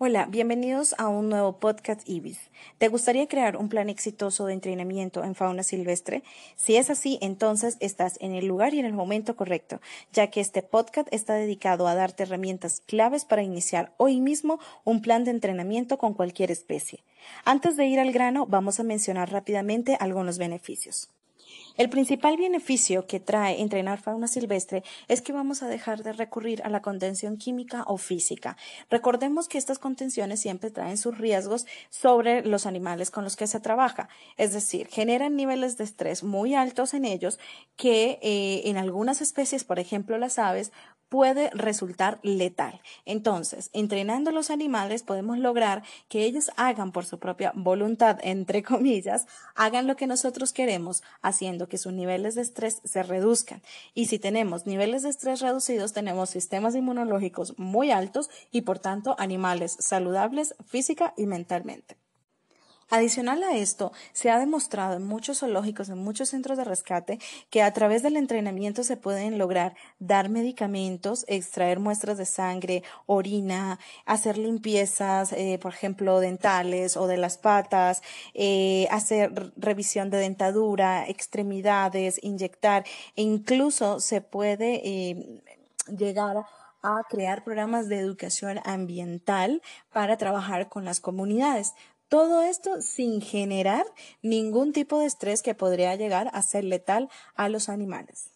Hola, bienvenidos a un nuevo podcast IBIS. ¿Te gustaría crear un plan exitoso de entrenamiento en fauna silvestre? Si es así, entonces estás en el lugar y en el momento correcto, ya que este podcast está dedicado a darte herramientas claves para iniciar hoy mismo un plan de entrenamiento con cualquier especie. Antes de ir al grano, vamos a mencionar rápidamente algunos beneficios. El principal beneficio que trae entrenar fauna silvestre es que vamos a dejar de recurrir a la contención química o física. Recordemos que estas contenciones siempre traen sus riesgos sobre los animales con los que se trabaja, es decir, generan niveles de estrés muy altos en ellos que eh, en algunas especies, por ejemplo las aves, puede resultar letal. Entonces, entrenando a los animales podemos lograr que ellos hagan por su propia voluntad, entre comillas, hagan lo que nosotros queremos, haciendo que sus niveles de estrés se reduzcan. Y si tenemos niveles de estrés reducidos, tenemos sistemas inmunológicos muy altos y, por tanto, animales saludables física y mentalmente. Adicional a esto, se ha demostrado en muchos zoológicos, en muchos centros de rescate, que a través del entrenamiento se pueden lograr dar medicamentos, extraer muestras de sangre, orina, hacer limpiezas, eh, por ejemplo, dentales o de las patas, eh, hacer revisión de dentadura, extremidades, inyectar e incluso se puede eh, llegar a crear programas de educación ambiental para trabajar con las comunidades. Todo esto sin generar ningún tipo de estrés que podría llegar a ser letal a los animales.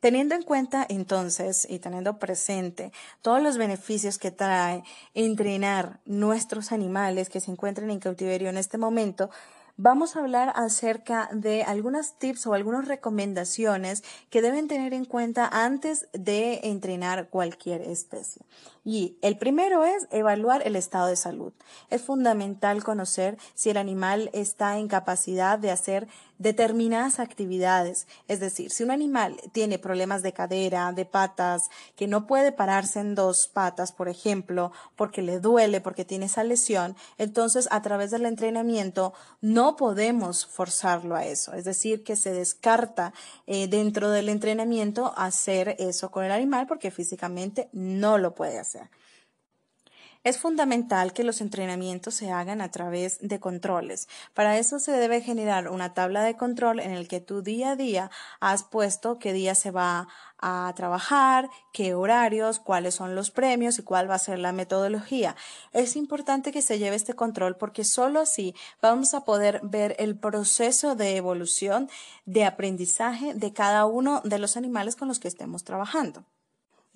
Teniendo en cuenta entonces y teniendo presente todos los beneficios que trae entrenar nuestros animales que se encuentran en cautiverio en este momento, vamos a hablar acerca de algunas tips o algunas recomendaciones que deben tener en cuenta antes de entrenar cualquier especie. Y el primero es evaluar el estado de salud. Es fundamental conocer si el animal está en capacidad de hacer determinadas actividades. Es decir, si un animal tiene problemas de cadera, de patas, que no puede pararse en dos patas, por ejemplo, porque le duele, porque tiene esa lesión, entonces a través del entrenamiento no podemos forzarlo a eso. Es decir, que se descarta eh, dentro del entrenamiento hacer eso con el animal porque físicamente no lo puede hacer. Es fundamental que los entrenamientos se hagan a través de controles. Para eso se debe generar una tabla de control en el que tú día a día has puesto qué día se va a trabajar, qué horarios, cuáles son los premios y cuál va a ser la metodología. Es importante que se lleve este control porque solo así vamos a poder ver el proceso de evolución, de aprendizaje de cada uno de los animales con los que estemos trabajando.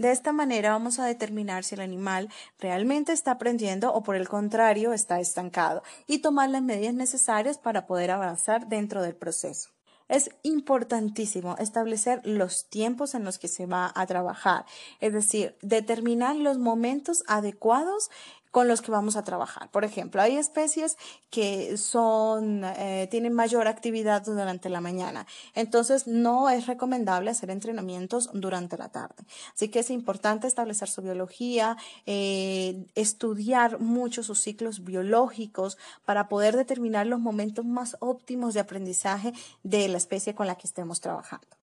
De esta manera vamos a determinar si el animal realmente está aprendiendo o por el contrario está estancado y tomar las medidas necesarias para poder avanzar dentro del proceso. Es importantísimo establecer los tiempos en los que se va a trabajar, es decir, determinar los momentos adecuados con los que vamos a trabajar. Por ejemplo, hay especies que son, eh, tienen mayor actividad durante la mañana. Entonces, no es recomendable hacer entrenamientos durante la tarde. Así que es importante establecer su biología, eh, estudiar mucho sus ciclos biológicos para poder determinar los momentos más óptimos de aprendizaje de la especie con la que estemos trabajando.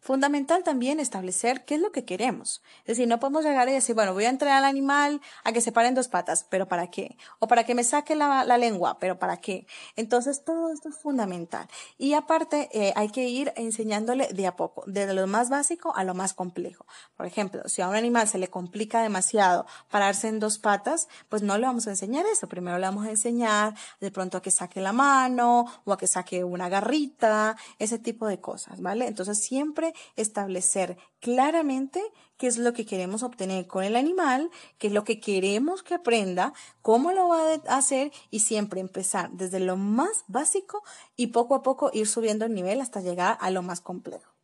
Fundamental también establecer qué es lo que queremos. Es decir, no podemos llegar y decir, bueno, voy a entrenar al animal a que se pare en dos patas, pero ¿para qué? O para que me saque la, lengua, pero ¿para qué? Entonces, todo esto es fundamental. Y aparte, eh, hay que ir enseñándole de a poco, desde lo más básico a lo más complejo. Por ejemplo, si a un animal se le complica demasiado pararse en dos patas, pues no le vamos a enseñar eso. Primero le vamos a enseñar de pronto a que saque la mano o a que saque una garrita, ese tipo de cosas, ¿vale? Entonces, siempre establecer claramente qué es lo que queremos obtener con el animal, qué es lo que queremos que aprenda, cómo lo va a hacer y siempre empezar desde lo más básico y poco a poco ir subiendo el nivel hasta llegar a lo más complejo.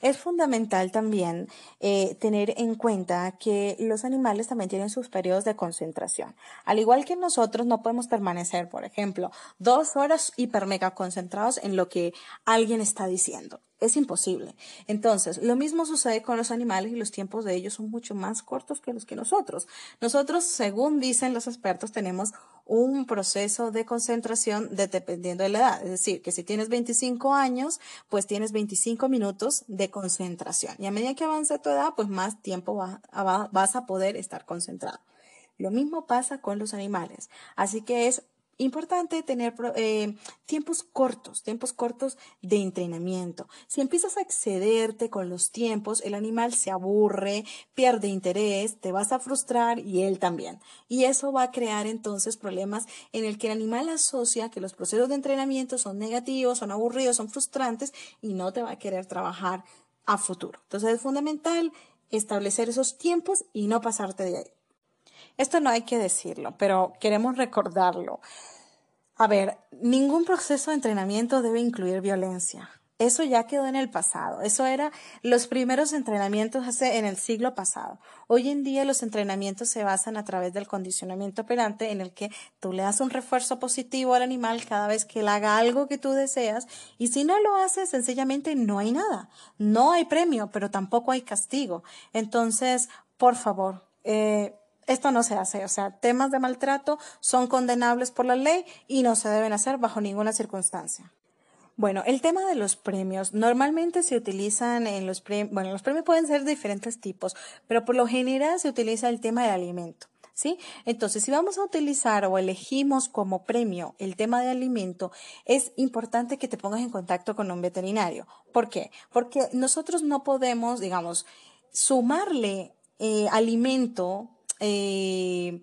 Es fundamental también eh, tener en cuenta que los animales también tienen sus periodos de concentración. Al igual que nosotros no podemos permanecer, por ejemplo, dos horas hiper mega concentrados en lo que alguien está diciendo. Es imposible. Entonces, lo mismo sucede con los animales y los tiempos de ellos son mucho más cortos que los que nosotros. Nosotros, según dicen los expertos, tenemos un proceso de concentración dependiendo de la edad. Es decir, que si tienes 25 años, pues tienes 25 minutos de concentración. Y a medida que avance tu edad, pues más tiempo vas a poder estar concentrado. Lo mismo pasa con los animales. Así que es Importante tener eh, tiempos cortos, tiempos cortos de entrenamiento. Si empiezas a excederte con los tiempos, el animal se aburre, pierde interés, te vas a frustrar y él también. Y eso va a crear entonces problemas en el que el animal asocia que los procesos de entrenamiento son negativos, son aburridos, son frustrantes y no te va a querer trabajar a futuro. Entonces es fundamental establecer esos tiempos y no pasarte de ahí. Esto no hay que decirlo, pero queremos recordarlo. A ver, ningún proceso de entrenamiento debe incluir violencia. Eso ya quedó en el pasado. Eso era los primeros entrenamientos hace en el siglo pasado. Hoy en día los entrenamientos se basan a través del condicionamiento operante en el que tú le das un refuerzo positivo al animal cada vez que él haga algo que tú deseas y si no lo hace sencillamente no hay nada. No hay premio, pero tampoco hay castigo. Entonces, por favor, eh, esto no se hace, o sea, temas de maltrato son condenables por la ley y no se deben hacer bajo ninguna circunstancia. Bueno, el tema de los premios. Normalmente se utilizan en los premios, bueno, los premios pueden ser de diferentes tipos, pero por lo general se utiliza el tema del alimento. ¿Sí? Entonces, si vamos a utilizar o elegimos como premio el tema de alimento, es importante que te pongas en contacto con un veterinario. ¿Por qué? Porque nosotros no podemos, digamos, sumarle eh, alimento eh,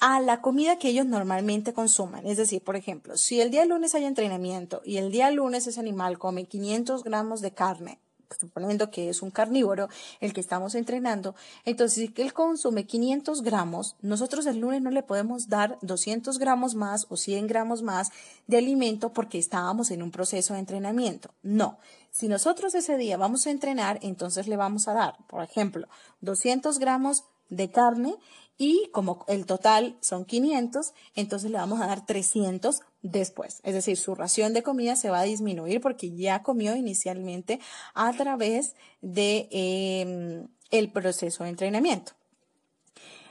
a la comida que ellos normalmente consuman. Es decir, por ejemplo, si el día lunes hay entrenamiento y el día lunes ese animal come 500 gramos de carne, suponiendo que es un carnívoro el que estamos entrenando, entonces si él consume 500 gramos, nosotros el lunes no le podemos dar 200 gramos más o 100 gramos más de alimento porque estábamos en un proceso de entrenamiento. No. Si nosotros ese día vamos a entrenar, entonces le vamos a dar, por ejemplo, 200 gramos de carne y como el total son 500, entonces le vamos a dar 300 después. Es decir, su ración de comida se va a disminuir porque ya comió inicialmente a través de em, el proceso de entrenamiento.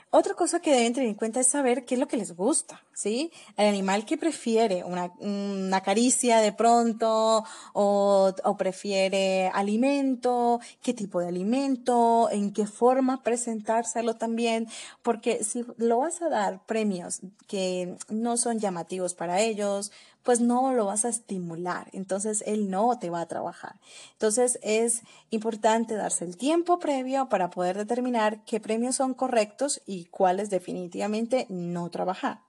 Otra cosa que deben tener en cuenta es saber qué es lo que les gusta, ¿sí? El animal que prefiere una, una caricia de pronto o, o, prefiere alimento, qué tipo de alimento, en qué forma presentárselo también, porque si lo vas a dar premios que no son llamativos para ellos, pues no lo vas a estimular, entonces él no te va a trabajar. Entonces es importante darse el tiempo previo para poder determinar qué premios son correctos y cuáles definitivamente no trabajar.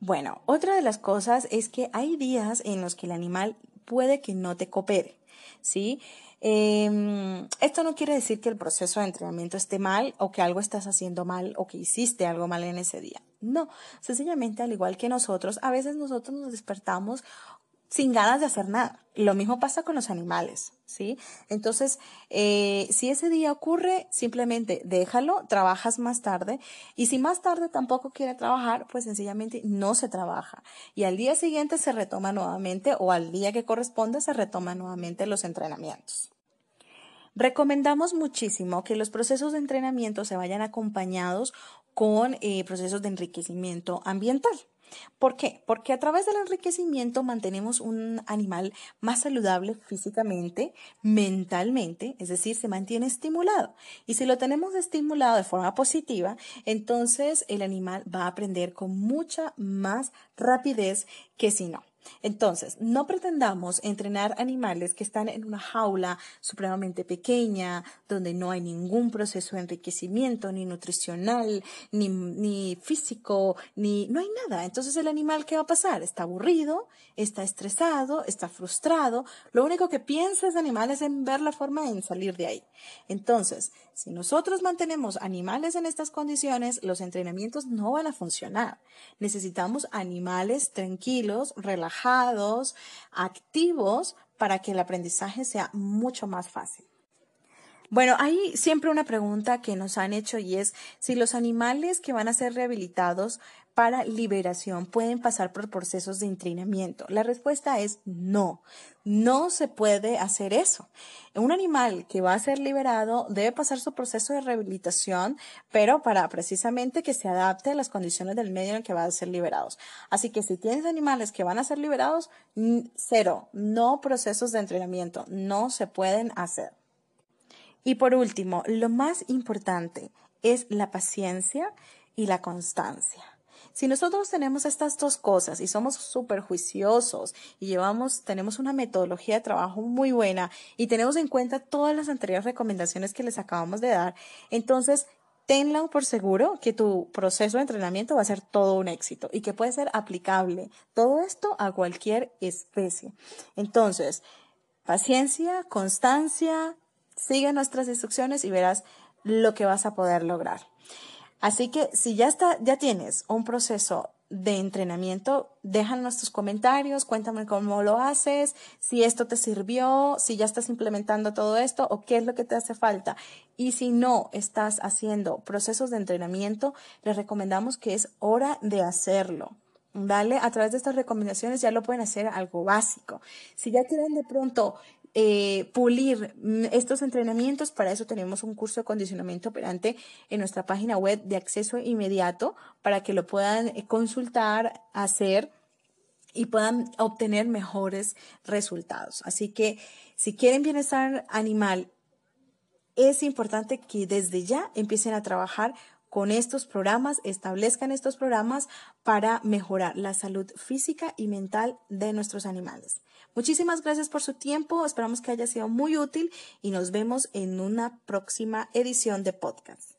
Bueno, otra de las cosas es que hay días en los que el animal puede que no te coopere, ¿sí? Em, esto no quiere decir que el proceso de entrenamiento esté mal o que algo estás haciendo mal o que hiciste algo mal en ese día. No, sencillamente al igual que nosotros, a veces nosotros nos despertamos sin ganas de hacer nada. Lo mismo pasa con los animales, ¿sí? Entonces, eh, si ese día ocurre, simplemente déjalo, trabajas más tarde, y si más tarde tampoco quiere trabajar, pues sencillamente no se trabaja. Y al día siguiente se retoma nuevamente, o al día que corresponde se retoma nuevamente los entrenamientos. Recomendamos muchísimo que los procesos de entrenamiento se vayan acompañados con eh, procesos de enriquecimiento ambiental. ¿Por qué? Porque a través del enriquecimiento mantenemos un animal más saludable físicamente, mentalmente, es decir, se mantiene estimulado. Y si lo tenemos estimulado de forma positiva, entonces el animal va a aprender con mucha más rapidez que si no. Entonces, no pretendamos entrenar animales que están en una jaula supremamente pequeña, donde no hay ningún proceso de enriquecimiento, ni nutricional, ni, ni físico, ni no hay nada. Entonces, el animal, ¿qué va a pasar? Está aburrido, está estresado, está frustrado. Lo único que piensa ese animal es en ver la forma en salir de ahí. Entonces, si nosotros mantenemos animales en estas condiciones, los entrenamientos no van a funcionar. Necesitamos animales tranquilos, relajados, activos, para que el aprendizaje sea mucho más fácil. Bueno, hay siempre una pregunta que nos han hecho y es si los animales que van a ser rehabilitados para liberación pueden pasar por procesos de entrenamiento. La respuesta es no, no se puede hacer eso. Un animal que va a ser liberado debe pasar su proceso de rehabilitación, pero para precisamente que se adapte a las condiciones del medio en el que va a ser liberados. Así que si tienes animales que van a ser liberados, cero, no procesos de entrenamiento, no se pueden hacer. Y por último, lo más importante es la paciencia y la constancia. Si nosotros tenemos estas dos cosas y somos súper juiciosos y llevamos, tenemos una metodología de trabajo muy buena y tenemos en cuenta todas las anteriores recomendaciones que les acabamos de dar, entonces tenlo por seguro que tu proceso de entrenamiento va a ser todo un éxito y que puede ser aplicable todo esto a cualquier especie. Entonces, paciencia, constancia, sigue nuestras instrucciones y verás lo que vas a poder lograr. Así que si ya está, ya tienes un proceso de entrenamiento, déjanos tus comentarios, cuéntame cómo lo haces, si esto te sirvió, si ya estás implementando todo esto o qué es lo que te hace falta. Y si no estás haciendo procesos de entrenamiento, les recomendamos que es hora de hacerlo. ¿Vale? A través de estas recomendaciones ya lo pueden hacer algo básico. Si ya quieren de pronto eh, pulir mm, estos entrenamientos. Para eso tenemos un curso de condicionamiento operante en nuestra página web de acceso inmediato para que lo puedan eh, consultar, hacer y puedan obtener mejores resultados. Así que si quieren bienestar animal, es importante que desde ya empiecen a trabajar con estos programas, establezcan estos programas para mejorar la salud física y mental de nuestros animales. Muchísimas gracias por su tiempo, esperamos que haya sido muy útil y nos vemos en una próxima edición de podcast.